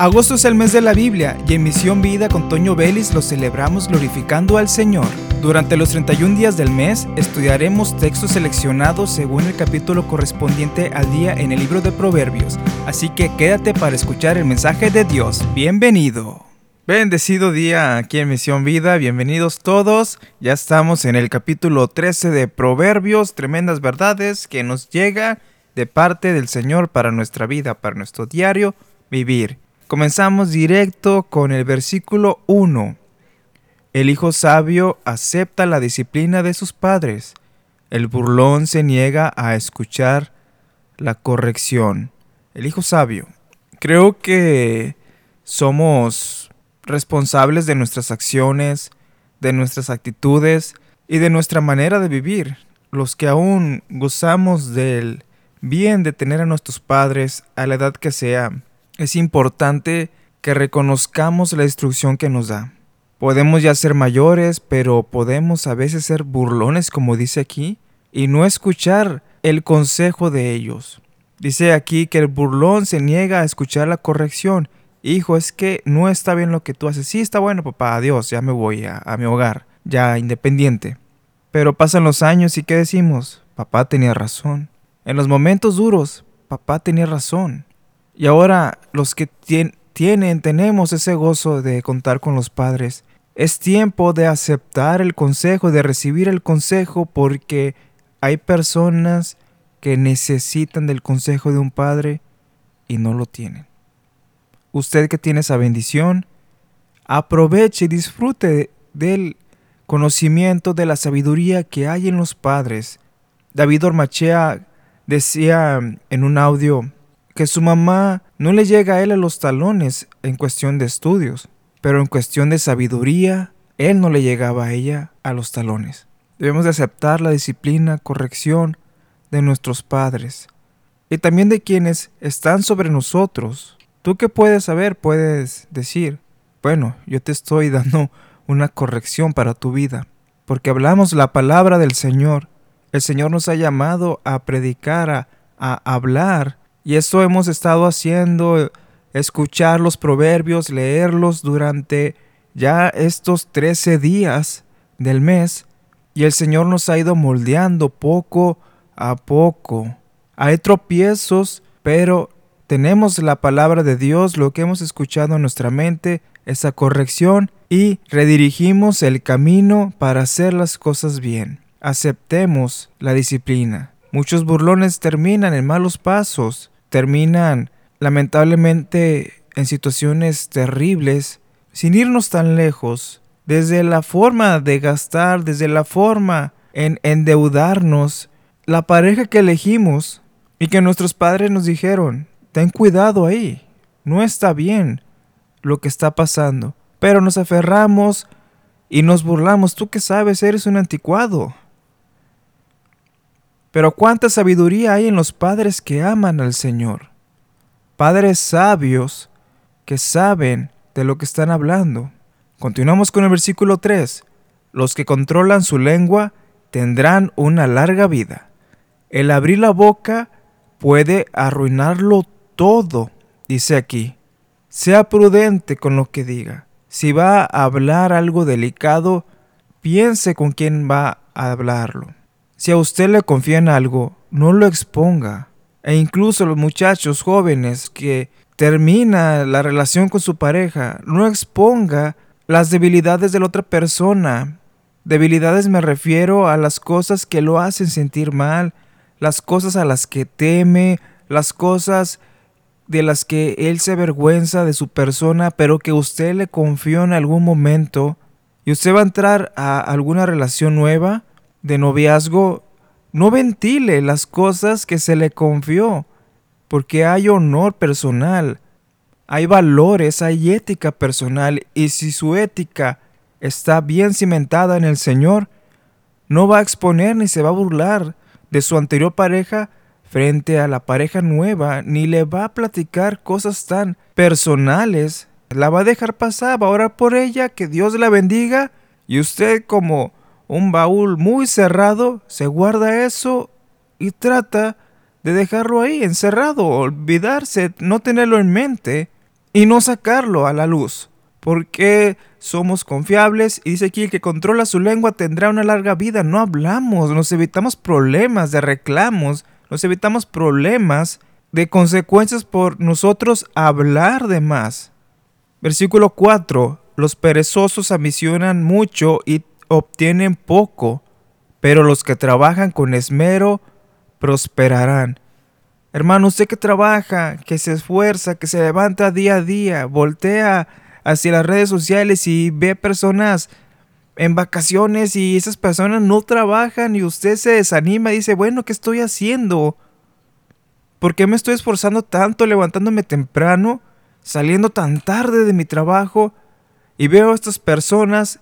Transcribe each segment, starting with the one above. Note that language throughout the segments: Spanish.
Agosto es el mes de la Biblia y en Misión Vida con Toño Vélez lo celebramos glorificando al Señor. Durante los 31 días del mes estudiaremos textos seleccionados según el capítulo correspondiente al día en el libro de Proverbios, así que quédate para escuchar el mensaje de Dios. Bienvenido. Bendecido día aquí en Misión Vida, bienvenidos todos. Ya estamos en el capítulo 13 de Proverbios, tremendas verdades que nos llega de parte del Señor para nuestra vida, para nuestro diario vivir. Comenzamos directo con el versículo 1. El hijo sabio acepta la disciplina de sus padres. El burlón se niega a escuchar la corrección. El hijo sabio. Creo que somos responsables de nuestras acciones, de nuestras actitudes y de nuestra manera de vivir. Los que aún gozamos del bien de tener a nuestros padres a la edad que sea es importante que reconozcamos la instrucción que nos da. Podemos ya ser mayores, pero podemos a veces ser burlones, como dice aquí, y no escuchar el consejo de ellos. Dice aquí que el burlón se niega a escuchar la corrección. Hijo, es que no está bien lo que tú haces. Sí, está bueno, papá, adiós, ya me voy a, a mi hogar, ya independiente. Pero pasan los años y ¿qué decimos? Papá tenía razón. En los momentos duros, papá tenía razón. Y ahora los que tienen, tenemos ese gozo de contar con los padres. Es tiempo de aceptar el consejo, de recibir el consejo, porque hay personas que necesitan del consejo de un padre y no lo tienen. Usted que tiene esa bendición, aproveche y disfrute del conocimiento de la sabiduría que hay en los padres. David Ormachea decía en un audio, que su mamá no le llega a él a los talones en cuestión de estudios, pero en cuestión de sabiduría, él no le llegaba a ella a los talones. Debemos de aceptar la disciplina, corrección de nuestros padres y también de quienes están sobre nosotros. ¿Tú qué puedes saber? Puedes decir, bueno, yo te estoy dando una corrección para tu vida, porque hablamos la palabra del Señor. El Señor nos ha llamado a predicar, a hablar y esto hemos estado haciendo, escuchar los proverbios, leerlos durante ya estos 13 días del mes. Y el Señor nos ha ido moldeando poco a poco. Hay tropiezos, pero tenemos la palabra de Dios, lo que hemos escuchado en nuestra mente, esa corrección y redirigimos el camino para hacer las cosas bien. Aceptemos la disciplina. Muchos burlones terminan en malos pasos, terminan lamentablemente en situaciones terribles, sin irnos tan lejos, desde la forma de gastar, desde la forma en endeudarnos, la pareja que elegimos y que nuestros padres nos dijeron, ten cuidado ahí, no está bien lo que está pasando, pero nos aferramos y nos burlamos, tú que sabes, eres un anticuado. Pero cuánta sabiduría hay en los padres que aman al Señor. Padres sabios que saben de lo que están hablando. Continuamos con el versículo 3. Los que controlan su lengua tendrán una larga vida. El abrir la boca puede arruinarlo todo, dice aquí. Sea prudente con lo que diga. Si va a hablar algo delicado, piense con quién va a hablarlo. Si a usted le confían algo, no lo exponga. E incluso los muchachos jóvenes que termina la relación con su pareja, no exponga las debilidades de la otra persona. Debilidades me refiero a las cosas que lo hacen sentir mal, las cosas a las que teme, las cosas de las que él se avergüenza de su persona, pero que usted le confió en algún momento, y usted va a entrar a alguna relación nueva, de noviazgo no ventile las cosas que se le confió, porque hay honor personal, hay valores, hay ética personal, y si su ética está bien cimentada en el Señor, no va a exponer ni se va a burlar de su anterior pareja frente a la pareja nueva, ni le va a platicar cosas tan personales. La va a dejar pasar, va a orar por ella, que Dios la bendiga, y usted como un baúl muy cerrado, se guarda eso y trata de dejarlo ahí encerrado, olvidarse, no tenerlo en mente. y no sacarlo a la luz. Porque somos confiables y dice aquí el que controla su lengua tendrá una larga vida. No hablamos, nos evitamos problemas de reclamos, nos evitamos problemas de consecuencias por nosotros hablar de más. Versículo 4. Los perezosos ambicionan mucho y obtienen poco, pero los que trabajan con esmero prosperarán. Hermano, usted que trabaja, que se esfuerza, que se levanta día a día, voltea hacia las redes sociales y ve personas en vacaciones y esas personas no trabajan y usted se desanima y dice, bueno, ¿qué estoy haciendo? ¿Por qué me estoy esforzando tanto levantándome temprano, saliendo tan tarde de mi trabajo y veo a estas personas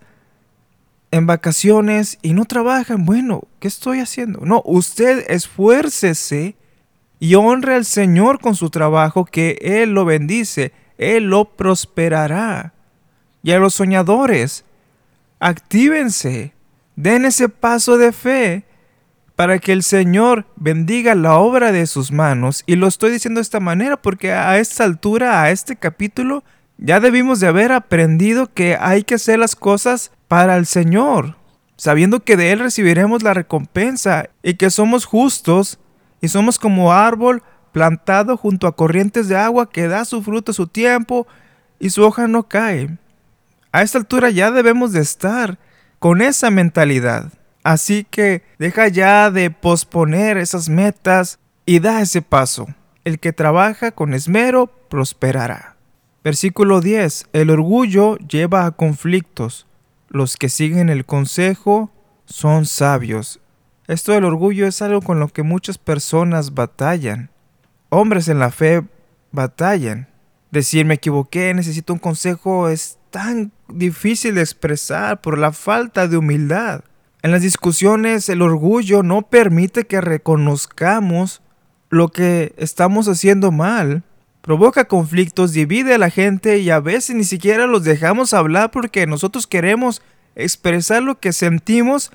en vacaciones y no trabajan? Bueno, ¿qué estoy haciendo? No, usted esfuércese y honre al Señor con su trabajo, que Él lo bendice, Él lo prosperará. Y a los soñadores, actívense, den ese paso de fe para que el Señor bendiga la obra de sus manos. Y lo estoy diciendo de esta manera porque a esta altura, a este capítulo, ya debimos de haber aprendido que hay que hacer las cosas para el Señor, sabiendo que de Él recibiremos la recompensa y que somos justos y somos como árbol plantado junto a corrientes de agua que da su fruto a su tiempo y su hoja no cae. A esta altura ya debemos de estar con esa mentalidad. Así que deja ya de posponer esas metas y da ese paso. El que trabaja con esmero prosperará. Versículo 10. El orgullo lleva a conflictos. Los que siguen el consejo son sabios. Esto del orgullo es algo con lo que muchas personas batallan. Hombres en la fe batallan. Decir me equivoqué, necesito un consejo es tan difícil de expresar por la falta de humildad. En las discusiones el orgullo no permite que reconozcamos lo que estamos haciendo mal. Provoca conflictos, divide a la gente y a veces ni siquiera los dejamos hablar porque nosotros queremos expresar lo que sentimos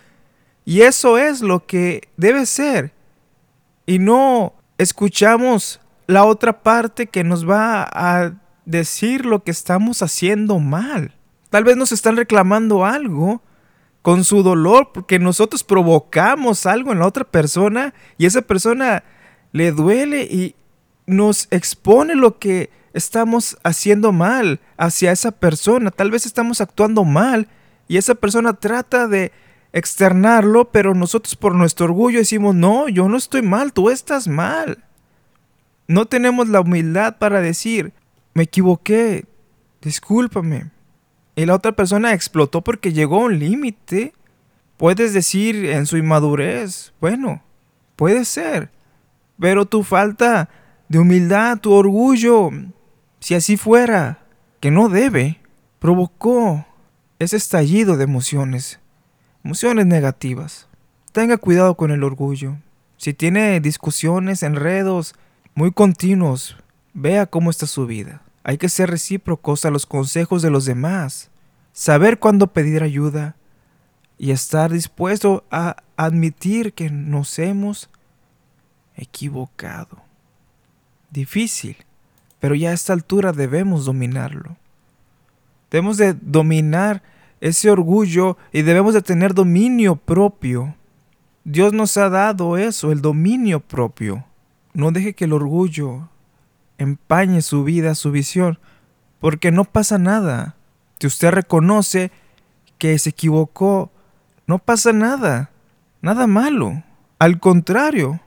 y eso es lo que debe ser. Y no escuchamos la otra parte que nos va a decir lo que estamos haciendo mal. Tal vez nos están reclamando algo con su dolor porque nosotros provocamos algo en la otra persona y esa persona le duele y nos expone lo que estamos haciendo mal hacia esa persona. Tal vez estamos actuando mal y esa persona trata de externarlo, pero nosotros por nuestro orgullo decimos, no, yo no estoy mal, tú estás mal. No tenemos la humildad para decir, me equivoqué, discúlpame. Y la otra persona explotó porque llegó a un límite. Puedes decir en su inmadurez, bueno, puede ser, pero tu falta de humildad, tu orgullo, si así fuera, que no debe, provocó ese estallido de emociones emociones negativas. Tenga cuidado con el orgullo. Si tiene discusiones, enredos muy continuos, vea cómo está su vida. Hay que ser recíprocos a los consejos de los demás, saber cuándo pedir ayuda y estar dispuesto a admitir que nos hemos equivocado. Difícil, pero ya a esta altura debemos dominarlo. Debemos de dominar ese orgullo y debemos de tener dominio propio. Dios nos ha dado eso, el dominio propio. No deje que el orgullo empañe su vida, su visión, porque no pasa nada. Si usted reconoce que se equivocó, no pasa nada, nada malo. Al contrario,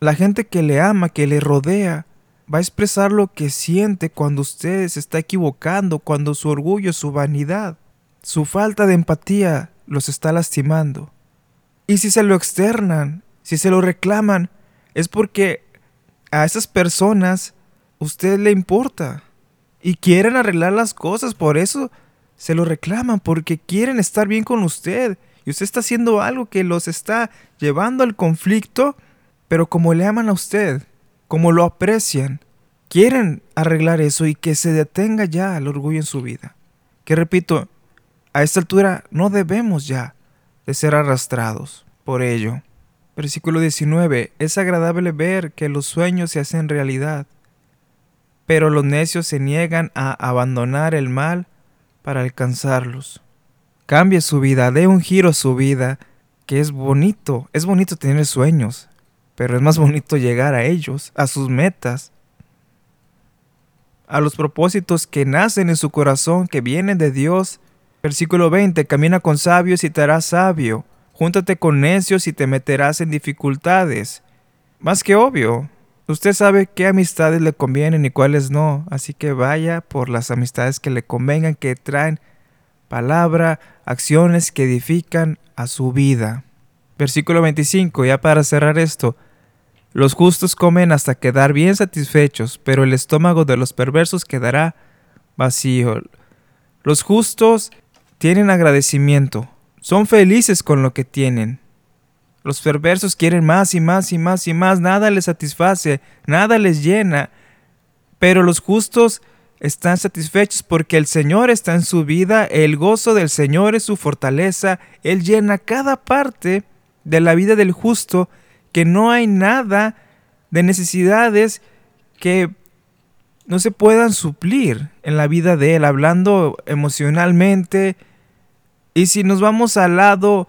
la gente que le ama, que le rodea, va a expresar lo que siente cuando usted se está equivocando, cuando su orgullo, su vanidad su falta de empatía los está lastimando. Y si se lo externan, si se lo reclaman, es porque a esas personas usted le importa y quieren arreglar las cosas, por eso se lo reclaman, porque quieren estar bien con usted. Y usted está haciendo algo que los está llevando al conflicto, pero como le aman a usted, como lo aprecian, quieren arreglar eso y que se detenga ya el orgullo en su vida. Que repito, a esta altura no debemos ya de ser arrastrados por ello. Versículo 19. Es agradable ver que los sueños se hacen realidad. pero los necios se niegan a abandonar el mal para alcanzarlos. Cambie su vida, dé un giro a su vida, que es bonito, es bonito tener sueños, pero es más bonito llegar a ellos, a sus metas, a los propósitos que nacen en su corazón, que vienen de Dios. Versículo 20, camina con sabios y te harás sabio, júntate con necios y te meterás en dificultades. Más que obvio, usted sabe qué amistades le convienen y cuáles no, así que vaya por las amistades que le convengan, que traen palabra, acciones que edifican a su vida. Versículo 25, ya para cerrar esto, los justos comen hasta quedar bien satisfechos, pero el estómago de los perversos quedará vacío. Los justos tienen agradecimiento, son felices con lo que tienen. Los perversos quieren más y más y más y más, nada les satisface, nada les llena, pero los justos están satisfechos porque el Señor está en su vida, el gozo del Señor es su fortaleza, Él llena cada parte de la vida del justo que no hay nada de necesidades que no se puedan suplir en la vida de él, hablando emocionalmente. Y si nos vamos al lado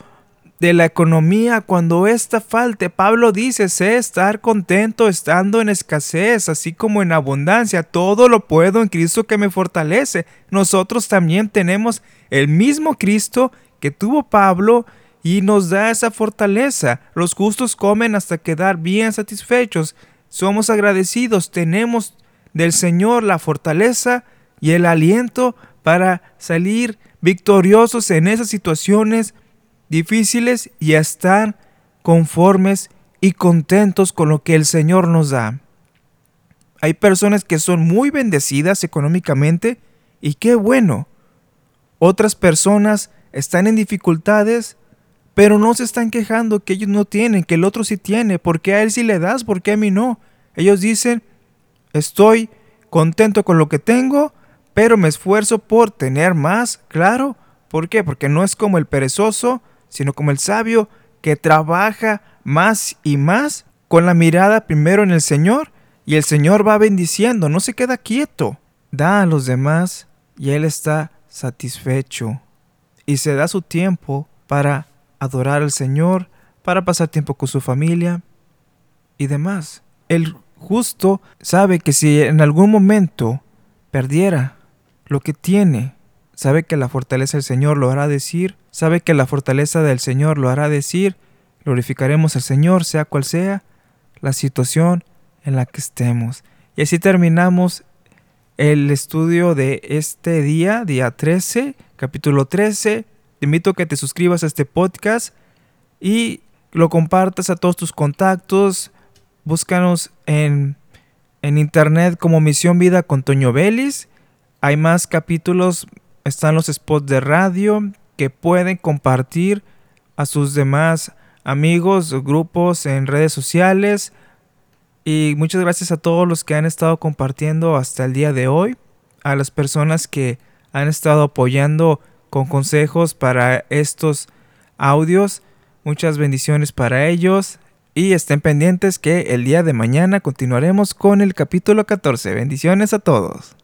de la economía, cuando esta falte, Pablo dice, sé estar contento estando en escasez, así como en abundancia. Todo lo puedo en Cristo que me fortalece. Nosotros también tenemos el mismo Cristo que tuvo Pablo y nos da esa fortaleza. Los justos comen hasta quedar bien satisfechos. Somos agradecidos, tenemos del Señor la fortaleza y el aliento para salir victoriosos en esas situaciones difíciles y estar conformes y contentos con lo que el Señor nos da. Hay personas que son muy bendecidas económicamente y qué bueno. Otras personas están en dificultades pero no se están quejando que ellos no tienen, que el otro sí tiene. ¿Por qué a él sí le das? ¿Por qué a mí no? Ellos dicen, estoy contento con lo que tengo, pero me esfuerzo por tener más, claro. ¿Por qué? Porque no es como el perezoso, sino como el sabio que trabaja más y más con la mirada primero en el Señor y el Señor va bendiciendo, no se queda quieto, da a los demás y Él está satisfecho y se da su tiempo para adorar al Señor, para pasar tiempo con su familia y demás. El justo sabe que si en algún momento perdiera lo que tiene, sabe que la fortaleza del Señor lo hará decir, sabe que la fortaleza del Señor lo hará decir, glorificaremos al Señor, sea cual sea la situación en la que estemos. Y así terminamos el estudio de este día, día 13, capítulo 13, te invito a que te suscribas a este podcast y lo compartas a todos tus contactos. Búscanos en, en internet como Misión Vida con Toño Vélez. Hay más capítulos, están los spots de radio que pueden compartir a sus demás amigos, grupos en redes sociales. Y muchas gracias a todos los que han estado compartiendo hasta el día de hoy. A las personas que han estado apoyando con consejos para estos audios. Muchas bendiciones para ellos y estén pendientes que el día de mañana continuaremos con el capítulo 14. Bendiciones a todos.